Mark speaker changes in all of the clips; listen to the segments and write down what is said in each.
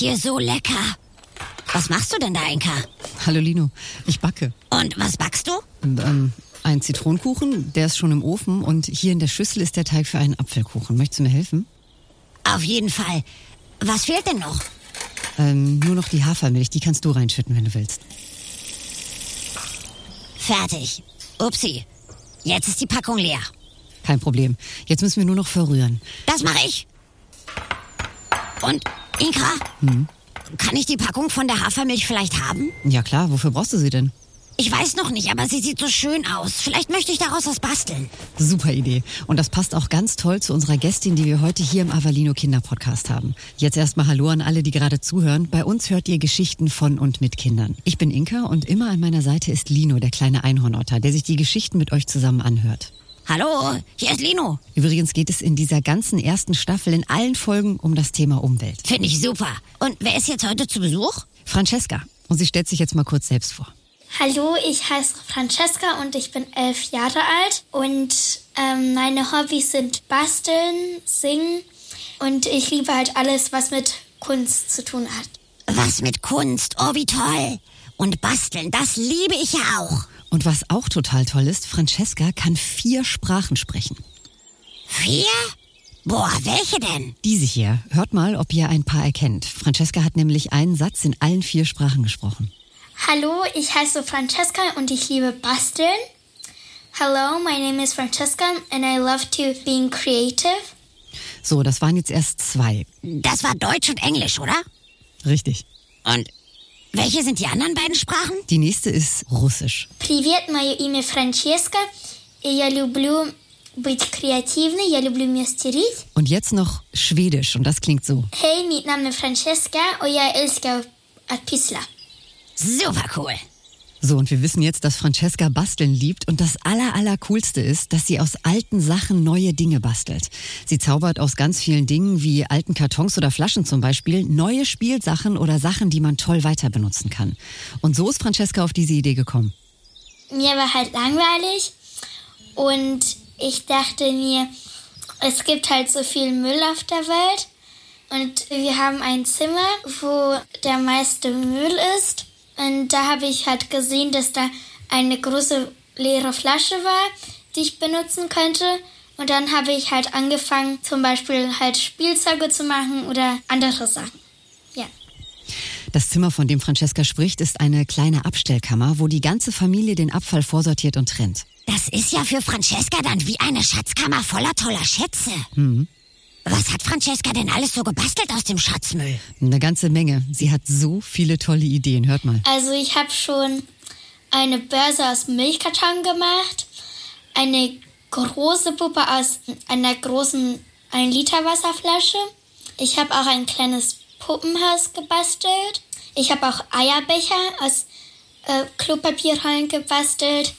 Speaker 1: hier so lecker. Was machst du denn da, Inka?
Speaker 2: Hallo Lino, ich backe.
Speaker 1: Und was backst du?
Speaker 2: Ähm, ein Zitronenkuchen, der ist schon im Ofen und hier in der Schüssel ist der Teig für einen Apfelkuchen. Möchtest du mir helfen?
Speaker 1: Auf jeden Fall. Was fehlt denn noch?
Speaker 2: Ähm, nur noch die Hafermilch, die kannst du reinschütten, wenn du willst.
Speaker 1: Fertig. Upsi. Jetzt ist die Packung leer.
Speaker 2: Kein Problem. Jetzt müssen wir nur noch verrühren.
Speaker 1: Das mache ich. Und, Inka? Kann ich die Packung von der Hafermilch vielleicht haben?
Speaker 2: Ja klar, wofür brauchst du sie denn?
Speaker 1: Ich weiß noch nicht, aber sie sieht so schön aus. Vielleicht möchte ich daraus was basteln.
Speaker 2: Super Idee. Und das passt auch ganz toll zu unserer Gästin, die wir heute hier im Avalino Kinderpodcast haben. Jetzt erstmal Hallo an alle, die gerade zuhören. Bei uns hört ihr Geschichten von und mit Kindern. Ich bin Inka und immer an meiner Seite ist Lino, der kleine Einhornotter, der sich die Geschichten mit euch zusammen anhört.
Speaker 1: Hallo, hier ist Lino.
Speaker 2: Übrigens geht es in dieser ganzen ersten Staffel in allen Folgen um das Thema Umwelt.
Speaker 1: Finde ich super. Und wer ist jetzt heute zu Besuch?
Speaker 2: Francesca. Und sie stellt sich jetzt mal kurz selbst vor.
Speaker 3: Hallo, ich heiße Francesca und ich bin elf Jahre alt. Und ähm, meine Hobbys sind Basteln, Singen und ich liebe halt alles, was mit Kunst zu tun hat.
Speaker 1: Was mit Kunst. Oh, wie toll. Und basteln, das liebe ich ja auch.
Speaker 2: Und was auch total toll ist, Francesca kann vier Sprachen sprechen.
Speaker 1: Vier? Boah, welche denn?
Speaker 2: Diese hier. Hört mal, ob ihr ein paar erkennt. Francesca hat nämlich einen Satz in allen vier Sprachen gesprochen.
Speaker 3: Hallo, ich heiße Francesca und ich liebe Basteln. Hello, my name is Francesca and I love to being creative.
Speaker 2: So, das waren jetzt erst zwei.
Speaker 1: Das war Deutsch und Englisch, oder?
Speaker 2: Richtig.
Speaker 1: Und welche sind die anderen beiden Sprachen?
Speaker 2: Die nächste ist Russisch.
Speaker 3: Привет, мое имя Франческа, и я люблю быть креативной, я люблю мастерить.
Speaker 2: Und jetzt noch Schwedisch und das klingt so.
Speaker 3: Hej, mitt namn är Francesca och jag älskar att pyssla.
Speaker 1: Super cool.
Speaker 2: So, und wir wissen jetzt, dass Francesca basteln liebt und das aller, aller coolste ist, dass sie aus alten Sachen neue Dinge bastelt. Sie zaubert aus ganz vielen Dingen wie alten Kartons oder Flaschen zum Beispiel neue Spielsachen oder Sachen, die man toll weiter benutzen kann. Und so ist Francesca auf diese Idee gekommen.
Speaker 3: Mir war halt langweilig und ich dachte mir, es gibt halt so viel Müll auf der Welt und wir haben ein Zimmer, wo der meiste Müll ist. Und da habe ich halt gesehen, dass da eine große leere Flasche war, die ich benutzen könnte. Und dann habe ich halt angefangen, zum Beispiel halt Spielzeuge zu machen oder andere Sachen. Ja.
Speaker 2: Das Zimmer, von dem Francesca spricht, ist eine kleine Abstellkammer, wo die ganze Familie den Abfall vorsortiert und trennt.
Speaker 1: Das ist ja für Francesca dann wie eine Schatzkammer voller toller Schätze. Was hat Francesca denn alles so gebastelt aus dem Schatzmüll?
Speaker 2: Eine ganze Menge. Sie hat so viele tolle Ideen. Hört mal.
Speaker 3: Also ich habe schon eine Börse aus Milchkarton gemacht, eine große Puppe aus einer großen 1 Liter Wasserflasche. Ich habe auch ein kleines Puppenhaus gebastelt. Ich habe auch Eierbecher aus äh, Klopapierrollen gebastelt,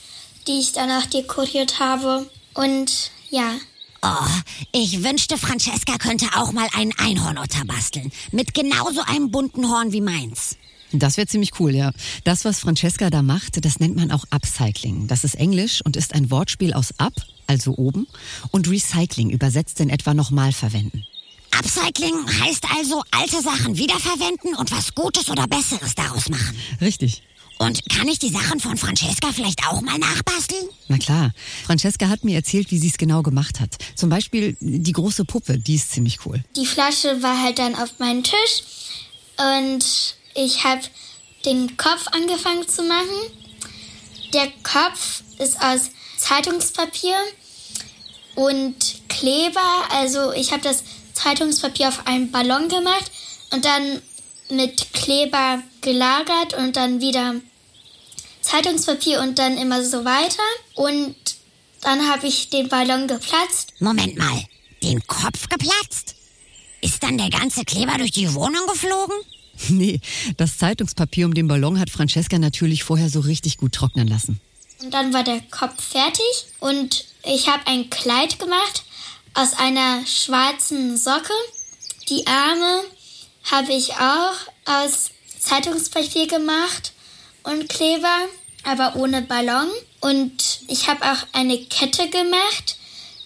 Speaker 3: die ich dann auch dekoriert habe. Und ja,
Speaker 1: Oh, ich wünschte, Francesca könnte auch mal einen Einhornotter basteln. Mit genauso einem bunten Horn wie meins.
Speaker 2: Das wäre ziemlich cool, ja. Das, was Francesca da macht, das nennt man auch Upcycling. Das ist Englisch und ist ein Wortspiel aus up, also oben, und Recycling, übersetzt in etwa nochmal verwenden.
Speaker 1: Upcycling heißt also alte Sachen wiederverwenden und was Gutes oder Besseres daraus machen.
Speaker 2: Richtig.
Speaker 1: Und kann ich die Sachen von Francesca vielleicht auch mal nachbasteln?
Speaker 2: Na klar. Francesca hat mir erzählt, wie sie es genau gemacht hat. Zum Beispiel die große Puppe, die ist ziemlich cool.
Speaker 3: die Flasche war halt dann auf meinem Tisch und ich habe den Kopf angefangen zu machen. Der Kopf ist aus Zeitungspapier und Kleber. Also ich habe das Zeitungspapier auf einen Ballon gemacht und dann mit Kleber gelagert und dann wieder Zeitungspapier und dann immer so weiter. Und dann habe ich den Ballon geplatzt
Speaker 1: Moment mal, den Kopf geplatzt? Ist dann der ganze Kleber durch die Wohnung geflogen?
Speaker 2: Nee, das Zeitungspapier um den Ballon hat Francesca natürlich vorher so richtig gut trocknen lassen.
Speaker 3: Und dann war der Kopf fertig und ich habe ein Kleid gemacht aus einer schwarzen Socke. Die Arme habe ich auch aus Zeitungspapier gemacht und Kleber, aber ohne Ballon. Und ich habe auch eine Kette gemacht.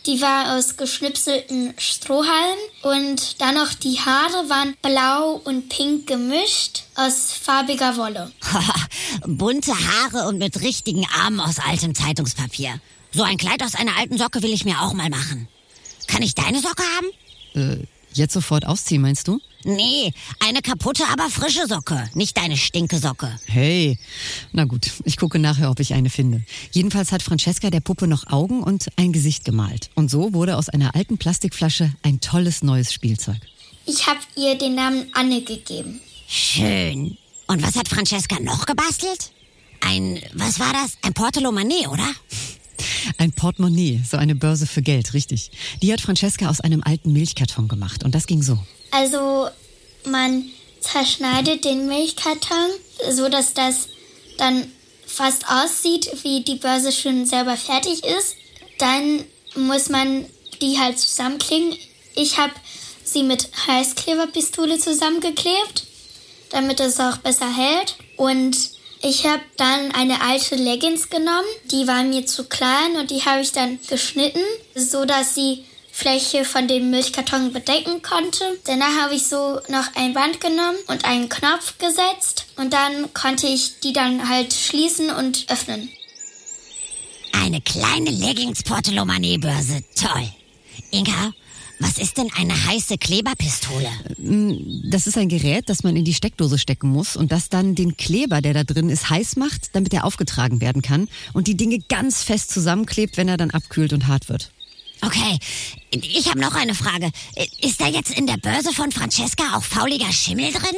Speaker 3: Die war aus geschnipselten Strohhalmen. Und dann noch die Haare waren blau und pink gemischt aus farbiger Wolle.
Speaker 1: Bunte Haare und mit richtigen Armen aus altem Zeitungspapier. So ein Kleid aus einer alten Socke will ich mir auch mal machen. Kann ich deine Socke haben?
Speaker 2: Äh, jetzt sofort ausziehen, meinst du?
Speaker 1: Nee, eine kaputte, aber frische Socke, nicht deine stinke Socke.
Speaker 2: Hey, na gut, ich gucke nachher, ob ich eine finde. Jedenfalls hat Francesca der Puppe noch Augen und ein Gesicht gemalt. Und so wurde aus einer alten Plastikflasche ein tolles neues Spielzeug.
Speaker 3: Ich habe ihr den Namen Anne gegeben.
Speaker 1: Schön. Und was hat Francesca noch gebastelt? Ein, was war das? Ein Portemonnaie, oder?
Speaker 2: Ein Portemonnaie, so eine Börse für Geld, richtig. Die hat Francesca aus einem alten Milchkarton gemacht und das ging so.
Speaker 3: Also man zerschneidet den Milchkarton, so dass das dann fast aussieht, wie die Börse schon selber fertig ist. Dann muss man die halt zusammenkleben. Ich habe sie mit Heißkleberpistole zusammengeklebt, damit es auch besser hält. Und ich habe dann eine alte Leggings genommen, die war mir zu klein und die habe ich dann geschnitten, so dass sie Fläche von dem Milchkarton bedecken konnte. Danach habe ich so noch ein Band genommen und einen Knopf gesetzt und dann konnte ich die dann halt schließen und öffnen.
Speaker 1: Eine kleine Leggings-Portemonnaie-Börse. Toll. Inka, was ist denn eine heiße Kleberpistole?
Speaker 2: Das ist ein Gerät, das man in die Steckdose stecken muss und das dann den Kleber, der da drin ist, heiß macht, damit er aufgetragen werden kann und die Dinge ganz fest zusammenklebt, wenn er dann abkühlt und hart wird.
Speaker 1: Okay, ich habe noch eine Frage. Ist da jetzt in der Börse von Francesca auch fauliger Schimmel drin?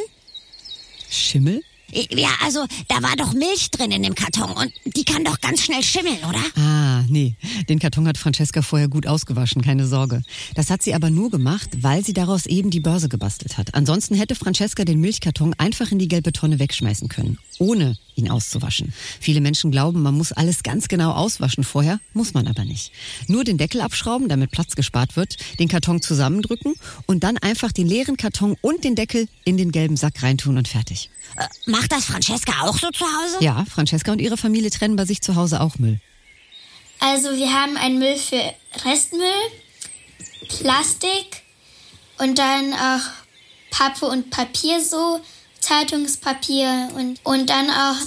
Speaker 2: Schimmel?
Speaker 1: Ja, also da war doch Milch drin in dem Karton und die kann doch ganz schnell schimmeln, oder?
Speaker 2: Ah, nee. Den Karton hat Francesca vorher gut ausgewaschen, keine Sorge. Das hat sie aber nur gemacht, weil sie daraus eben die Börse gebastelt hat. Ansonsten hätte Francesca den Milchkarton einfach in die gelbe Tonne wegschmeißen können, ohne ihn auszuwaschen. Viele Menschen glauben, man muss alles ganz genau auswaschen vorher, muss man aber nicht. Nur den Deckel abschrauben, damit Platz gespart wird, den Karton zusammendrücken und dann einfach den leeren Karton und den Deckel in den gelben Sack reintun und fertig.
Speaker 1: Äh, macht das Francesca auch so zu Hause?
Speaker 2: Ja, Francesca und ihre Familie trennen bei sich zu Hause auch Müll.
Speaker 3: Also wir haben einen Müll für Restmüll, Plastik und dann auch Pappe und Papier so, Zeitungspapier und, und dann auch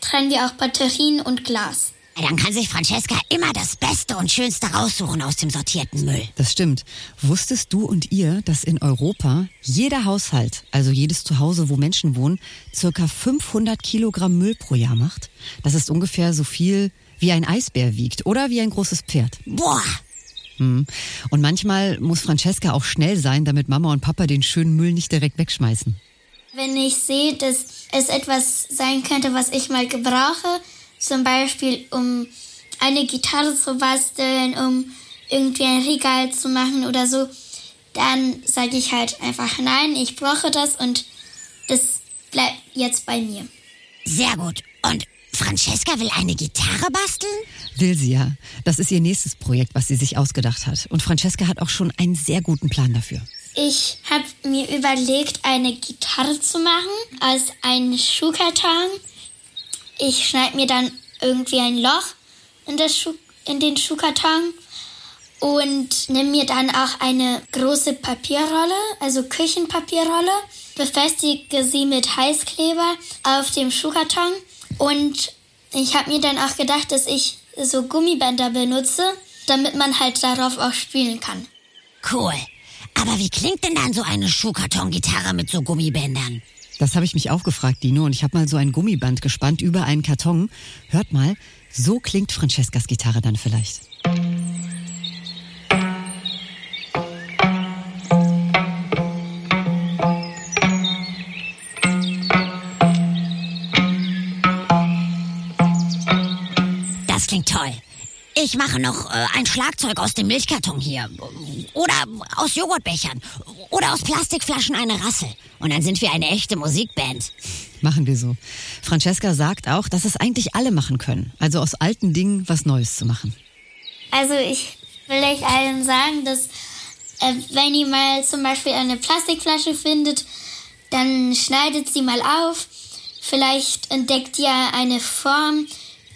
Speaker 3: trennen wir auch Batterien und Glas.
Speaker 1: Dann kann sich Francesca immer das Beste und Schönste raussuchen aus dem sortierten Müll.
Speaker 2: Das stimmt. Wusstest du und ihr, dass in Europa jeder Haushalt, also jedes Zuhause, wo Menschen wohnen, circa 500 Kilogramm Müll pro Jahr macht? Das ist ungefähr so viel, wie ein Eisbär wiegt oder wie ein großes Pferd.
Speaker 1: Boah!
Speaker 2: Hm. Und manchmal muss Francesca auch schnell sein, damit Mama und Papa den schönen Müll nicht direkt wegschmeißen.
Speaker 3: Wenn ich sehe, dass es etwas sein könnte, was ich mal gebrauche, zum Beispiel um eine Gitarre zu basteln, um irgendwie ein Regal zu machen oder so, dann sage ich halt einfach nein, ich brauche das und das bleibt jetzt bei mir.
Speaker 1: Sehr gut. Und Francesca will eine Gitarre basteln?
Speaker 2: Will sie ja. Das ist ihr nächstes Projekt, was sie sich ausgedacht hat. Und Francesca hat auch schon einen sehr guten Plan dafür.
Speaker 3: Ich habe mir überlegt, eine Gitarre zu machen aus einem Schuhkarton ich schneide mir dann irgendwie ein Loch in, das Schuh, in den Schuhkarton und nehme mir dann auch eine große Papierrolle, also Küchenpapierrolle, befestige sie mit Heißkleber auf dem Schuhkarton und ich habe mir dann auch gedacht, dass ich so Gummibänder benutze, damit man halt darauf auch spielen kann.
Speaker 1: Cool. Aber wie klingt denn dann so eine Schuhkarton-Gitarre mit so Gummibändern?
Speaker 2: Das habe ich mich auch gefragt, Dino, und ich habe mal so ein Gummiband gespannt über einen Karton. Hört mal, so klingt Francescas Gitarre dann vielleicht.
Speaker 1: Ich mache noch äh, ein Schlagzeug aus dem Milchkarton hier. Oder aus Joghurtbechern. Oder aus Plastikflaschen eine Rassel. Und dann sind wir eine echte Musikband.
Speaker 2: Machen wir so. Francesca sagt auch, dass es eigentlich alle machen können. Also aus alten Dingen was Neues zu machen.
Speaker 3: Also ich will ich allen sagen, dass äh, wenn ihr mal zum Beispiel eine Plastikflasche findet, dann schneidet sie mal auf. Vielleicht entdeckt ihr eine Form,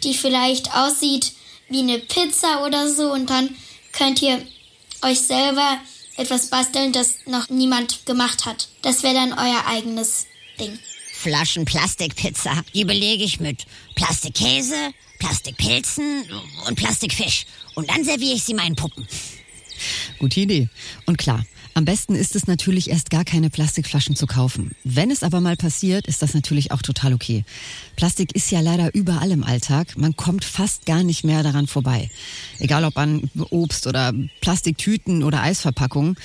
Speaker 3: die vielleicht aussieht wie eine Pizza oder so und dann könnt ihr euch selber etwas basteln, das noch niemand gemacht hat. Das wäre dann euer eigenes Ding.
Speaker 1: Flaschen Plastikpizza, die belege ich mit Plastikkäse, Plastikpilzen und Plastikfisch. Und dann serviere ich sie meinen Puppen.
Speaker 2: Gute Idee. Und klar, am besten ist es natürlich erst gar keine Plastikflaschen zu kaufen. Wenn es aber mal passiert, ist das natürlich auch total okay. Plastik ist ja leider überall im Alltag. Man kommt fast gar nicht mehr daran vorbei. Egal ob an Obst oder Plastiktüten oder Eisverpackungen.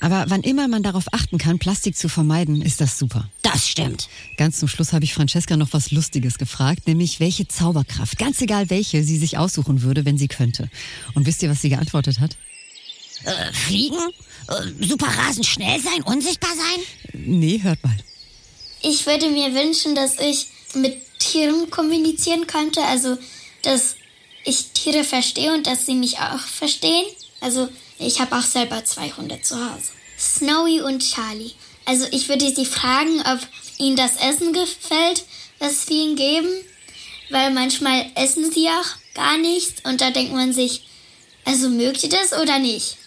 Speaker 2: Aber wann immer man darauf achten kann, Plastik zu vermeiden, ist das super.
Speaker 1: Das stimmt.
Speaker 2: Ganz zum Schluss habe ich Francesca noch was Lustiges gefragt, nämlich welche Zauberkraft, ganz egal welche, sie sich aussuchen würde, wenn sie könnte. Und wisst ihr, was sie geantwortet hat?
Speaker 1: Äh, fliegen? Äh, super rasend schnell sein? Unsichtbar sein?
Speaker 2: Nee, hört mal.
Speaker 3: Ich würde mir wünschen, dass ich mit Tieren kommunizieren könnte, also dass ich Tiere verstehe und dass sie mich auch verstehen. Also ich habe auch selber zwei Hunde zu Hause. Snowy und Charlie. Also ich würde sie fragen, ob ihnen das Essen gefällt, was wir ihnen geben. Weil manchmal essen sie auch gar nichts und da denkt man sich, also mögt ihr das oder nicht?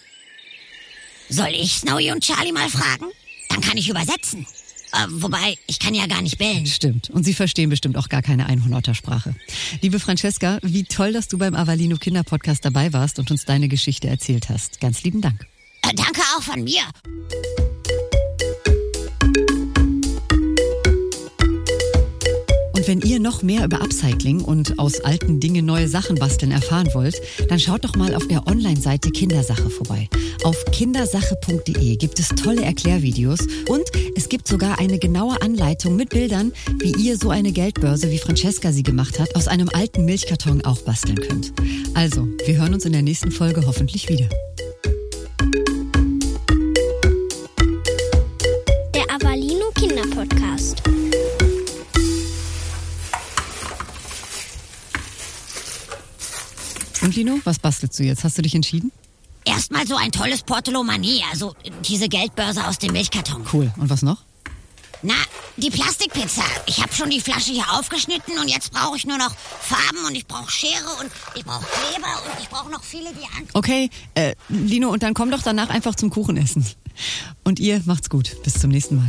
Speaker 1: Soll ich Snowy und Charlie mal fragen? Dann kann ich übersetzen. Äh, wobei, ich kann ja gar nicht bellen.
Speaker 2: Stimmt. Und Sie verstehen bestimmt auch gar keine Einhornottersprache. Liebe Francesca, wie toll, dass du beim Avalino Kinderpodcast dabei warst und uns deine Geschichte erzählt hast. Ganz lieben Dank.
Speaker 1: Äh, danke auch von mir.
Speaker 2: Wenn ihr noch mehr über Upcycling und aus alten Dingen neue Sachen basteln erfahren wollt, dann schaut doch mal auf der Online-Seite Kindersache vorbei. Auf kindersache.de gibt es tolle Erklärvideos und es gibt sogar eine genaue Anleitung mit Bildern, wie ihr so eine Geldbörse, wie Francesca sie gemacht hat, aus einem alten Milchkarton auch basteln könnt. Also, wir hören uns in der nächsten Folge hoffentlich wieder.
Speaker 4: Der Avalino Kinderpodcast.
Speaker 2: Und Lino, was bastelst du jetzt? Hast du dich entschieden?
Speaker 1: Erstmal so ein tolles Portelomanie, also diese Geldbörse aus dem Milchkarton.
Speaker 2: Cool. Und was noch?
Speaker 1: Na, die Plastikpizza. Ich habe schon die Flasche hier aufgeschnitten und jetzt brauche ich nur noch Farben und ich brauche Schere und ich brauche Kleber und ich brauche noch viele, die an.
Speaker 2: Okay, äh, Lino, und dann komm doch danach einfach zum Kuchenessen. Und ihr macht's gut. Bis zum nächsten Mal.